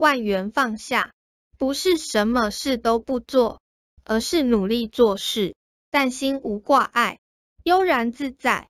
万元放下，不是什么事都不做，而是努力做事，但心无挂碍，悠然自在。